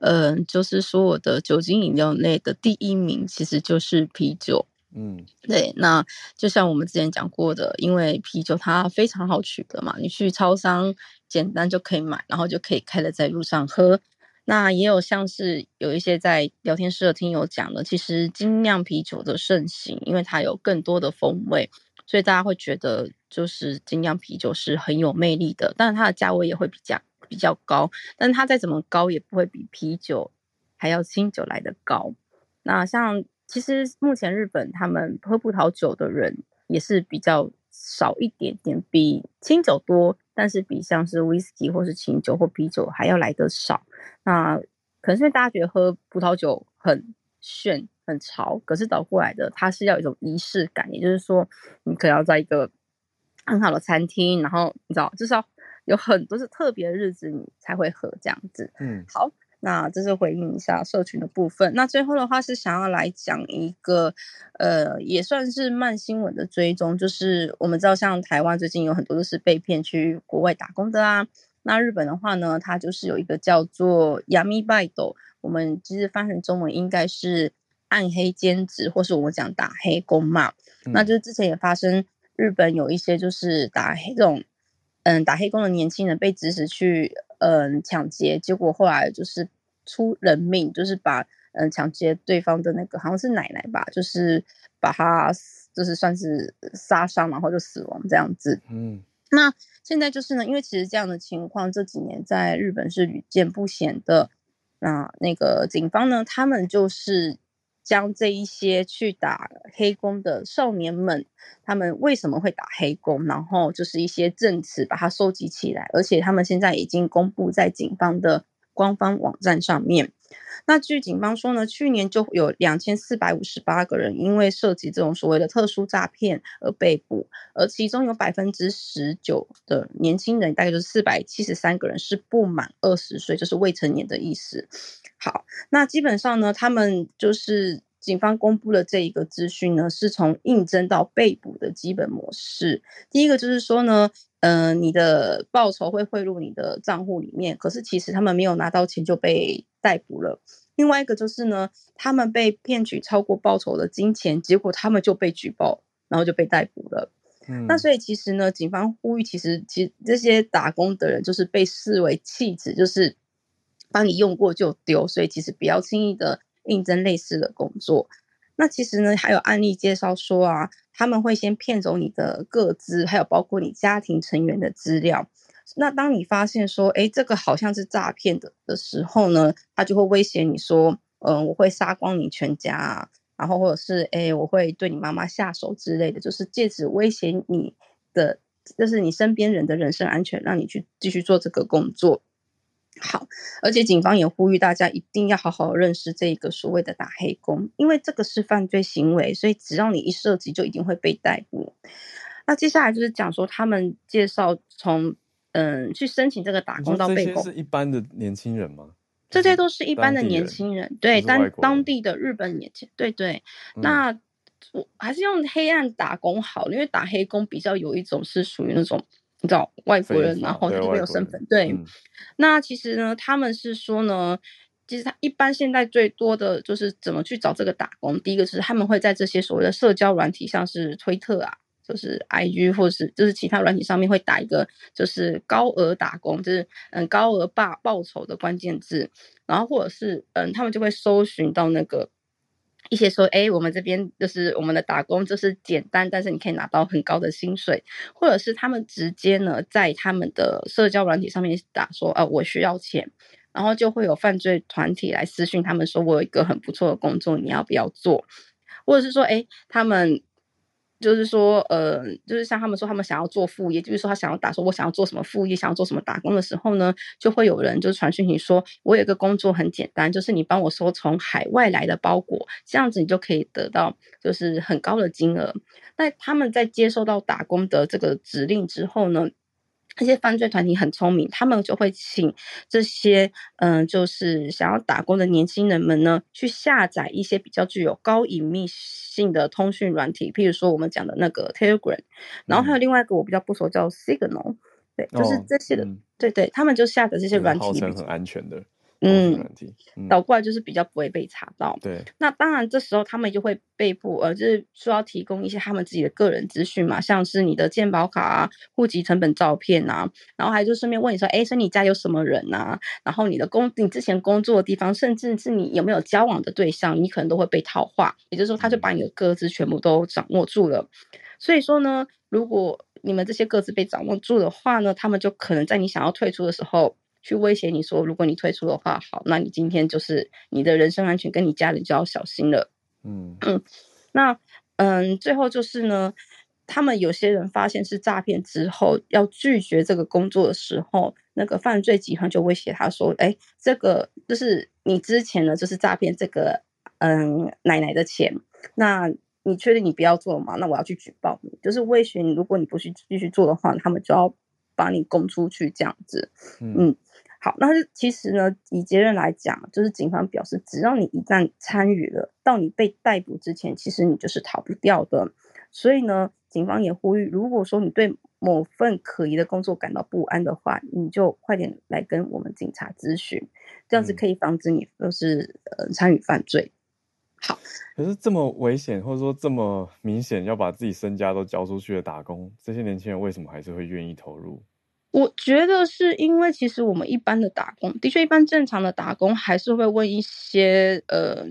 嗯、呃，就是说我的酒精饮料类的第一名其实就是啤酒。嗯，对，那就像我们之前讲过的，因为啤酒它非常好取得嘛，你去超商简单就可以买，然后就可以开了在路上喝。那也有像是有一些在聊天室的听友讲的，其实精酿啤酒的盛行，因为它有更多的风味，所以大家会觉得就是精酿啤酒是很有魅力的，但是它的价位也会比较比较高，但它再怎么高也不会比啤酒还要清酒来得高。那像。其实目前日本他们喝葡萄酒的人也是比较少一点点，比清酒多，但是比像是威士忌或是清酒或啤酒还要来得少。那可能是因为大家觉得喝葡萄酒很炫很潮，可是倒过来的，它是要有一种仪式感，也就是说，你可能要在一个很好的餐厅，然后你知道，至少有很多是特别的日子，你才会喝这样子。嗯，好。那这是回应一下社群的部分。那最后的话是想要来讲一个，呃，也算是慢新闻的追踪，就是我们知道像台湾最近有很多都是被骗去国外打工的啊。那日本的话呢，它就是有一个叫做暗バイト，我们其实翻成中文应该是暗黑兼职，或是我们讲打黑工嘛。嗯、那就是之前也发生日本有一些就是打黑这种， 嗯，打黑工的年轻人被指使去。嗯，抢劫，结果后来就是出人命，就是把嗯抢劫对方的那个好像是奶奶吧，就是把他就是算是杀伤，然后就死亡这样子。嗯，那现在就是呢，因为其实这样的情况这几年在日本是屡见不鲜的。那那个警方呢，他们就是。将这一些去打黑工的少年们，他们为什么会打黑工？然后就是一些证词，把它收集起来，而且他们现在已经公布在警方的官方网站上面。那据警方说呢，去年就有两千四百五十八个人因为涉及这种所谓的特殊诈骗而被捕，而其中有百分之十九的年轻人，大概就是四百七十三个人是不满二十岁，就是未成年的意思。好，那基本上呢，他们就是警方公布的这一个资讯呢，是从应征到被捕的基本模式。第一个就是说呢，嗯、呃，你的报酬会汇入你的账户里面，可是其实他们没有拿到钱就被逮捕了。另外一个就是呢，他们被骗取超过报酬的金钱，结果他们就被举报，然后就被逮捕了。嗯，那所以其实呢，警方呼吁，其实其实这些打工的人就是被视为弃子，就是。帮你用过就丢，所以其实不要轻易的应征类似的工作。那其实呢，还有案例介绍说啊，他们会先骗走你的个资，还有包括你家庭成员的资料。那当你发现说，哎，这个好像是诈骗的的时候呢，他就会威胁你说，嗯，我会杀光你全家啊，然后或者是，哎，我会对你妈妈下手之类的，就是借此威胁你的，就是你身边人的人身安全，让你去继续做这个工作。好，而且警方也呼吁大家一定要好好认识这个所谓的打黑工，因为这个是犯罪行为，所以只要你一涉及，就一定会被逮捕。那接下来就是讲说他们介绍从嗯去申请这个打工到被捕，是一般的年轻人吗？这些都是一般的年轻人，对，当当地的日本年轻，对对。嗯、那我还是用黑暗打工好，因为打黑工比较有一种是属于那种。你知道外国人，然后他就没有身份。对，嗯、那其实呢，他们是说呢，其实他一般现在最多的就是怎么去找这个打工。第一个是他们会在这些所谓的社交软体，像是推特啊，就是 IG 或是就是其他软体上面会打一个就是高额打工，就是嗯高额报报酬的关键字，然后或者是嗯他们就会搜寻到那个。一些说，哎，我们这边就是我们的打工，就是简单，但是你可以拿到很高的薪水，或者是他们直接呢在他们的社交软体上面打说，啊，我需要钱，然后就会有犯罪团体来私讯他们说，我有一个很不错的工作，你要不要做？或者是说，哎，他们。就是说，呃，就是像他们说，他们想要做副业，就是说他想要打说，我想要做什么副业，想要做什么打工的时候呢，就会有人就是传讯息说，我有一个工作很简单，就是你帮我收从海外来的包裹，这样子你就可以得到就是很高的金额。那他们在接受到打工的这个指令之后呢，那些犯罪团体很聪明，他们就会请这些嗯、呃，就是想要打工的年轻人们呢，去下载一些比较具有高隐秘性的通讯软体，譬如说我们讲的那个 Telegram，然后还有另外一个我比较不熟叫 Signal，对，就是这些的，哦嗯、对对，他们就下载这些软体，号称很安全的。嗯，倒过来就是比较不会被查到。对，那当然这时候他们就会被迫，呃，就是需要提供一些他们自己的个人资讯嘛，像是你的健保卡啊、户籍成本照片啊，然后还就顺便问你说，哎，说你家有什么人啊？然后你的工，你之前工作的地方，甚至是你有没有交往的对象，你可能都会被套话。也就是说，他就把你的个资全部都掌握住了。所以说呢，如果你们这些个资被掌握住的话呢，他们就可能在你想要退出的时候。去威胁你说，如果你退出的话，好，那你今天就是你的人身安全跟你家人就要小心了。嗯嗯，那嗯，最后就是呢，他们有些人发现是诈骗之后，要拒绝这个工作的时候，那个犯罪集团就威胁他说：“哎，这个就是你之前呢，就是诈骗这个嗯奶奶的钱，那你确定你不要做了吗？那我要去举报你，就是威胁你，如果你不去继续做的话，他们就要把你供出去这样子。嗯。嗯好，那其实呢，以结论来讲，就是警方表示，只要你一旦参与了，到你被逮捕之前，其实你就是逃不掉的。所以呢，警方也呼吁，如果说你对某份可疑的工作感到不安的话，你就快点来跟我们警察咨询，这样子可以防止你就是呃参与犯罪。好，可是这么危险，或者说这么明显要把自己身家都交出去的打工，这些年轻人为什么还是会愿意投入？我觉得是因为，其实我们一般的打工，的确，一般正常的打工还是会问一些，呃，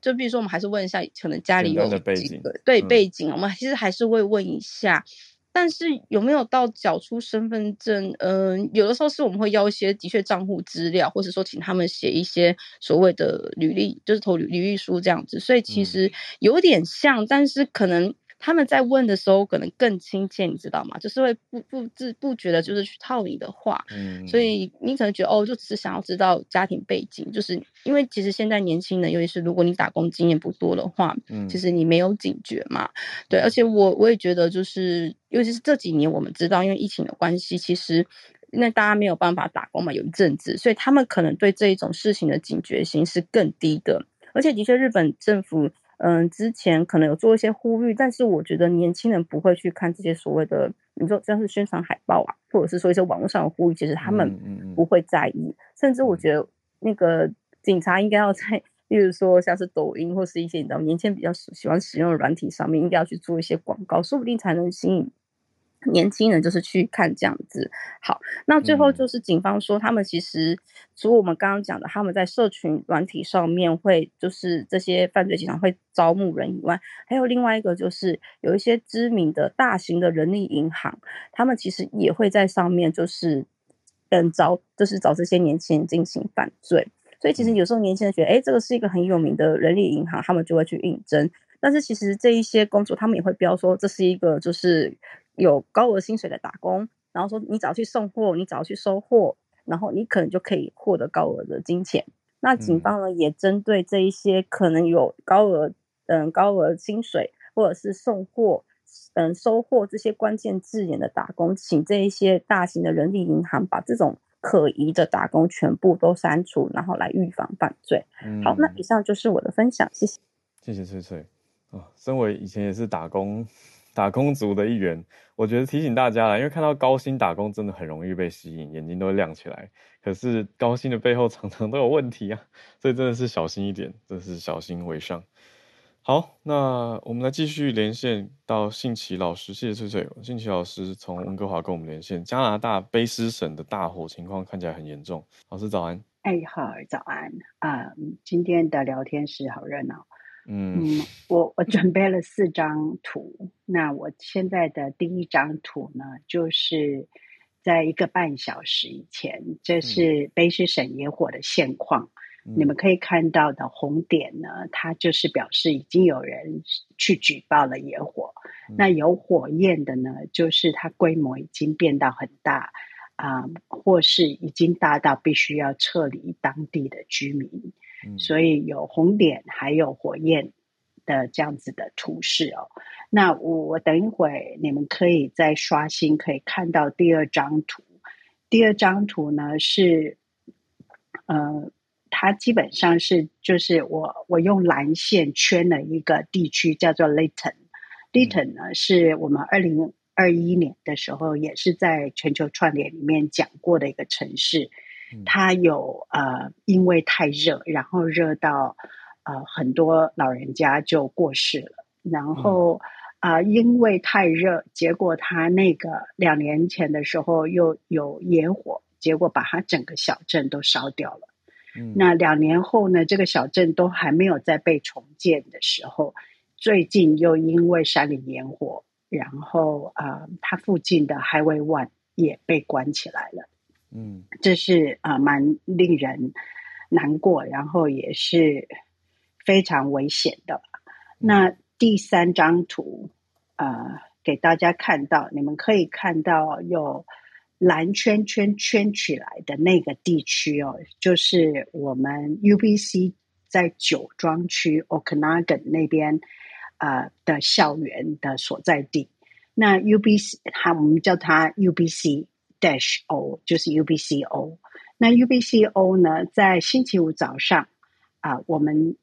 就比如说，我们还是问一下，可能家里有的背景，对背景，我们其实还是会问一下。但是有没有到缴出身份证？嗯、呃，有的时候是我们会要一些的确账户资料，或者说请他们写一些所谓的履历，就是投履履历书这样子。所以其实有点像，但是可能。他们在问的时候可能更亲切，你知道吗？就是会不不自不觉得就是去套你的话，嗯，所以你可能觉得哦，就只是想要知道家庭背景，就是因为其实现在年轻人，尤其是如果你打工经验不多的话，嗯，其实你没有警觉嘛，对，而且我我也觉得就是，尤其是这几年我们知道，因为疫情的关系，其实那大家没有办法打工嘛，有一阵子，所以他们可能对这一种事情的警觉性是更低的，而且的确日本政府。嗯，之前可能有做一些呼吁，但是我觉得年轻人不会去看这些所谓的，你说像是宣传海报啊，或者是说一些网络上的呼吁，其实他们不会在意。嗯嗯嗯、甚至我觉得那个警察应该要在，例如说像是抖音或是一些你知道年轻人比较喜欢使用的软体上面，应该要去做一些广告，说不定才能吸引。年轻人就是去看这样子，好，那最后就是警方说，他们其实除了我们刚刚讲的，他们在社群软体上面会，就是这些犯罪集团会招募人以外，还有另外一个就是有一些知名的大型的人力银行，他们其实也会在上面就是嗯招，就是找这些年轻人进行犯罪。所以其实有时候年轻人觉得，哎，这个是一个很有名的人力银行，他们就会去应征。但是其实这一些工作，他们也会标说这是一个就是。有高额薪水的打工，然后说你只要去送货，你只要去收货，然后你可能就可以获得高额的金钱。那警方呢，也针对这一些可能有高额嗯高额薪水或者是送货嗯收货这些关键字眼的打工，请这一些大型的人力银行把这种可疑的打工全部都删除，然后来预防犯罪。嗯、好，那以上就是我的分享，谢谢。谢谢翠翠啊，身为以前也是打工。打工族的一员，我觉得提醒大家了，因为看到高薪打工真的很容易被吸引，眼睛都会亮起来。可是高薪的背后常常都有问题啊，所以真的是小心一点，真的是小心为上。好，那我们来继续连线到信奇老师，谢谢翠翠。信奇老师从温哥华跟我们连线，加拿大卑诗省的大火情况看起来很严重。老师早安。哎，好，早安啊！今天的聊天室好热闹。嗯，我我准备了四张图。那我现在的第一张图呢，就是在一个半小时以前，这是卑诗省野火的现况。嗯、你们可以看到的红点呢，它就是表示已经有人去举报了野火。嗯、那有火焰的呢，就是它规模已经变到很大啊、呃，或是已经大到必须要撤离当地的居民。所以有红点，还有火焰的这样子的图示哦。那我我等一会你们可以再刷新，可以看到第二张图。第二张图呢是，呃，它基本上是就是我我用蓝线圈了一个地区叫做 Lytton。Lytton 呢是我们二零二一年的时候也是在全球串联里面讲过的一个城市。它有呃，因为太热，然后热到呃很多老人家就过世了。然后啊、呃，因为太热，结果他那个两年前的时候又有野火，结果把他整个小镇都烧掉了。嗯、那两年后呢，这个小镇都还没有再被重建的时候，最近又因为山里野火，然后啊、呃，它附近的 Highway One 也被关起来了。嗯，这是啊，蛮令人难过，然后也是非常危险的。那第三张图啊、呃，给大家看到，你们可以看到有蓝圈圈圈起来的那个地区哦，就是我们 UBC 在酒庄区 Okanagan 那边呃的校园的所在地。那 UBC，它我们叫它 UBC Dash O，就是 UBCO。那 UBCO 呢，在星期五早上啊、呃，我们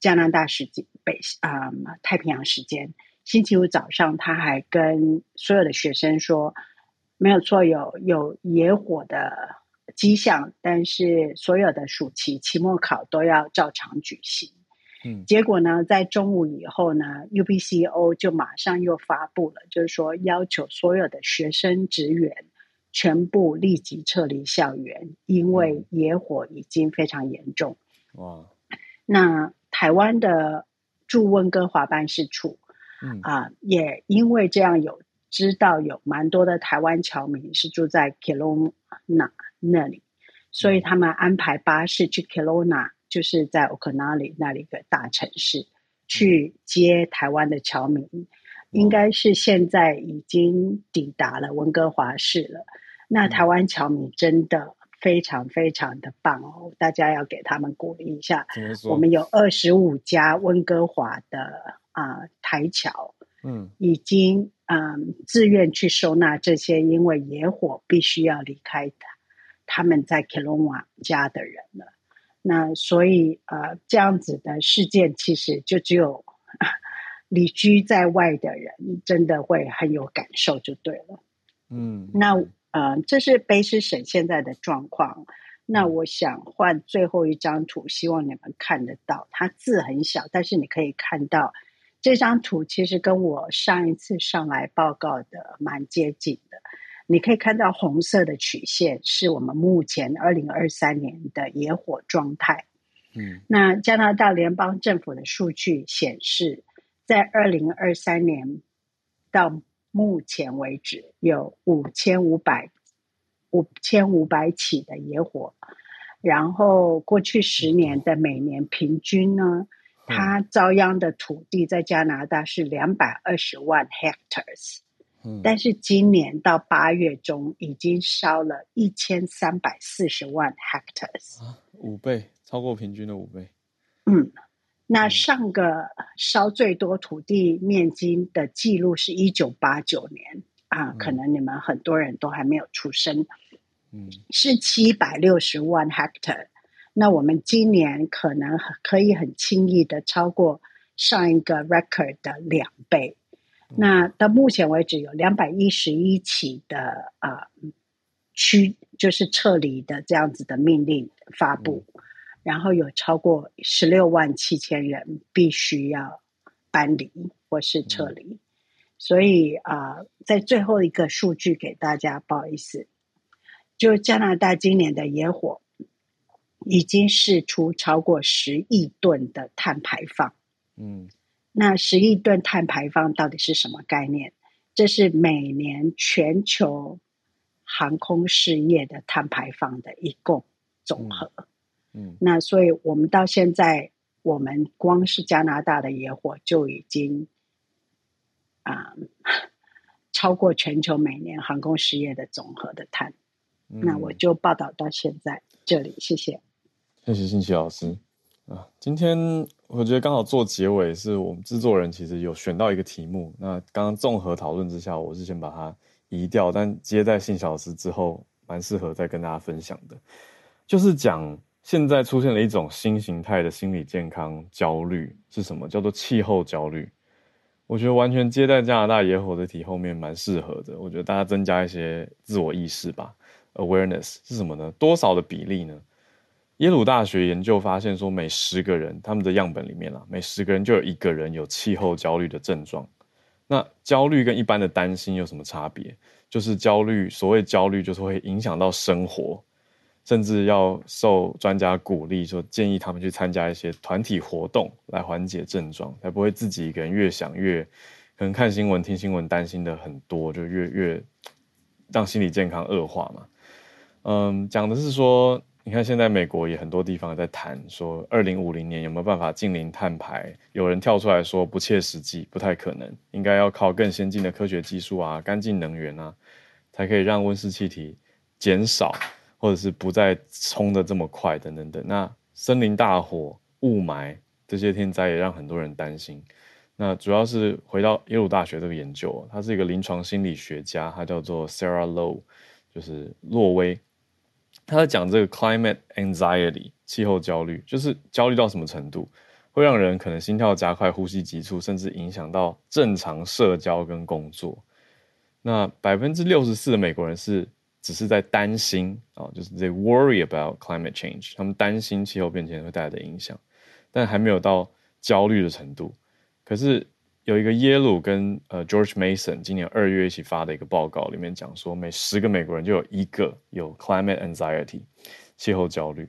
加拿大时间北啊、呃、太平洋时间，星期五早上，他还跟所有的学生说，没有错，有有野火的迹象，但是所有的暑期期末考都要照常举行。嗯，结果呢，在中午以后呢，UBCO 就马上又发布了，就是说要求所有的学生职员全部立即撤离校园，因为野火已经非常严重。哇！那台湾的驻温哥华办事处，嗯啊，也因为这样有知道有蛮多的台湾侨民是住在 Kelowna 那里，所以他们安排巴士去 Kelowna。就是在 Okanagan 那里一个大城市去接台湾的侨民，应该是现在已经抵达了温哥华市了。那台湾侨民真的非常非常的棒哦，大家要给他们鼓励一下。我们有二十五家温哥华的啊、呃、台侨，嗯，已经嗯、呃、自愿去收纳这些因为野火必须要离开的他们在 Kelowna 家的人了。那所以呃，这样子的事件其实就只有 旅居在外的人真的会很有感受，就对了。嗯，那呃，这是卑诗省现在的状况。那我想换最后一张图，希望你们看得到。它字很小，但是你可以看到这张图其实跟我上一次上来报告的蛮接近的。你可以看到红色的曲线是我们目前二零二三年的野火状态。嗯，那加拿大联邦政府的数据显示，在二零二三年到目前为止，有五千五百五千五百起的野火，然后过去十年的每年平均呢，它遭殃的土地在加拿大是两百二十万 hectares。但是今年到八月中已经烧了一千三百四十万 hectares，啊五倍，超过平均的五倍。嗯，那上个烧最多土地面积的记录是一九八九年啊，可能你们很多人都还没有出生。嗯，是七百六十万 hectare。那我们今年可能可以很轻易的超过上一个 record 的两倍。那到目前为止有两百一十一起的啊区，就是撤离的这样子的命令发布，嗯、然后有超过十六万七千人必须要搬离或是撤离，嗯、所以啊，在最后一个数据给大家，不好意思，就加拿大今年的野火已经释出超过十亿吨的碳排放，嗯。那十亿吨碳排放到底是什么概念？这是每年全球航空事业的碳排放的一共总和。嗯，嗯，那所以我们到现在，我们光是加拿大的野火就已经啊、嗯、超过全球每年航空事业的总和的碳。嗯、那我就报道到现在这里，谢谢。谢谢信琪老师。啊，今天我觉得刚好做结尾，是我们制作人其实有选到一个题目。那刚刚综合讨论之下，我是先把它移掉，但接在信小时之后，蛮适合再跟大家分享的，就是讲现在出现了一种新形态的心理健康焦虑是什么？叫做气候焦虑。我觉得完全接在加拿大野火的题后面，蛮适合的。我觉得大家增加一些自我意识吧，awareness 是什么呢？多少的比例呢？耶鲁大学研究发现说，每十个人，他们的样本里面啦，每十个人就有一个人有气候焦虑的症状。那焦虑跟一般的担心有什么差别？就是焦虑，所谓焦虑就是会影响到生活，甚至要受专家鼓励说，建议他们去参加一些团体活动来缓解症状，才不会自己一个人越想越，可能看新闻、听新闻担心的很多，就越越让心理健康恶化嘛。嗯，讲的是说。你看，现在美国也很多地方在谈说，二零五零年有没有办法净零碳排？有人跳出来说不切实际，不太可能，应该要靠更先进的科学技术啊、干净能源啊，才可以让温室气体减少，或者是不再冲的这么快等等等。那森林大火、雾霾这些天灾也让很多人担心。那主要是回到耶鲁大学这个研究，他是一个临床心理学家，他叫做 Sarah Low，就是洛威。他在讲这个 climate anxiety 气候焦虑，就是焦虑到什么程度，会让人可能心跳加快、呼吸急促，甚至影响到正常社交跟工作。那百分之六十四的美国人是只是在担心啊，就是 they worry about climate change，他们担心气候变迁会带来的影响，但还没有到焦虑的程度。可是有一个耶鲁跟呃 George Mason 今年二月一起发的一个报告，里面讲说，每十个美国人就有一个有 climate anxiety 气候焦虑。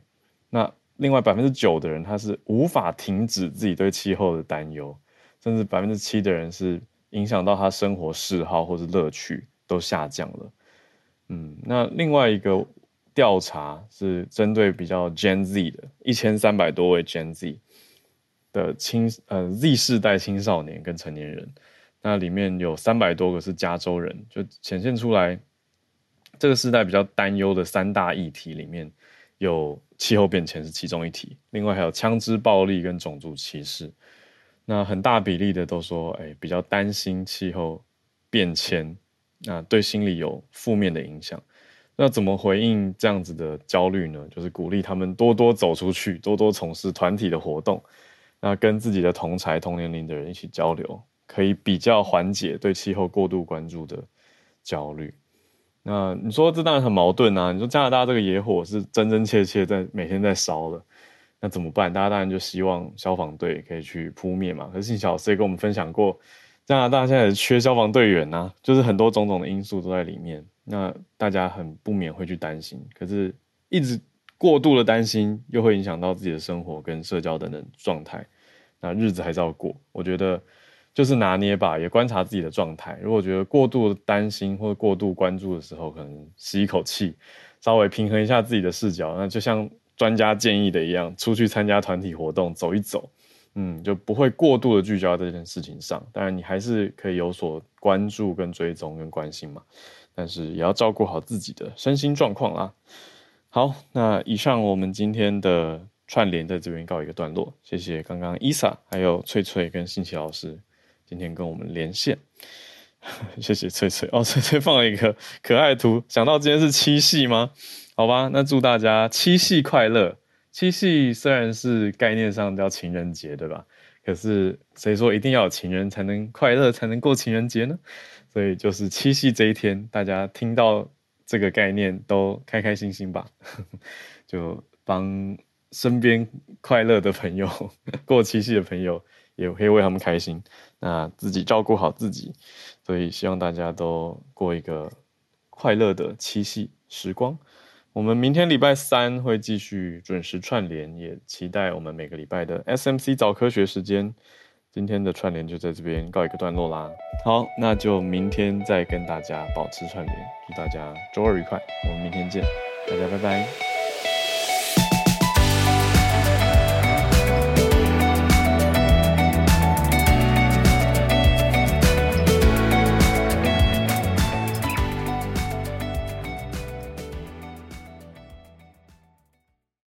那另外百分之九的人他是无法停止自己对气候的担忧，甚至百分之七的人是。影响到他生活嗜好或是乐趣都下降了。嗯，那另外一个调查是针对比较 Gen Z 的，一千三百多位 Gen Z 的青呃 Z 世代青少年跟成年人，那里面有三百多个是加州人，就显现出来这个世代比较担忧的三大议题里面有气候变迁是其中一题，另外还有枪支暴力跟种族歧视。那很大比例的都说，哎、比较担心气候变迁，那对心理有负面的影响。那怎么回应这样子的焦虑呢？就是鼓励他们多多走出去，多多从事团体的活动，那跟自己的同才同年龄的人一起交流，可以比较缓解对气候过度关注的焦虑。那你说这当然很矛盾啊！你说加拿大这个野火是真真切切在每天在烧了。那怎么办？大家当然就希望消防队可以去扑灭嘛。可是小 C 跟我们分享过，加拿大现在缺消防队员呐，就是很多种种的因素都在里面。那大家很不免会去担心，可是一直过度的担心，又会影响到自己的生活跟社交等等状态。那日子还是要过，我觉得就是拿捏吧，也观察自己的状态。如果觉得过度的担心或者过度关注的时候，可能吸一口气，稍微平衡一下自己的视角。那就像。专家建议的一样，出去参加团体活动，走一走，嗯，就不会过度的聚焦在这件事情上。当然，你还是可以有所关注、跟追踪、跟关心嘛。但是也要照顾好自己的身心状况啦。好，那以上我们今天的串联在这边告一个段落。谢谢刚刚伊莎、还有翠翠跟信奇老师今天跟我们连线。谢谢翠翠哦，翠翠放了一个可爱图，想到今天是七夕吗？好吧，那祝大家七夕快乐。七夕虽然是概念上叫情人节，对吧？可是谁说一定要有情人才能快乐，才能过情人节呢？所以就是七夕这一天，大家听到这个概念都开开心心吧，就帮身边快乐的朋友 过七夕的朋友，也可以为他们开心。那自己照顾好自己，所以希望大家都过一个快乐的七夕时光。我们明天礼拜三会继续准时串联，也期待我们每个礼拜的 SMC 早科学时间。今天的串联就在这边告一个段落啦。好，那就明天再跟大家保持串联，祝大家周二愉快，我们明天见，大家拜拜。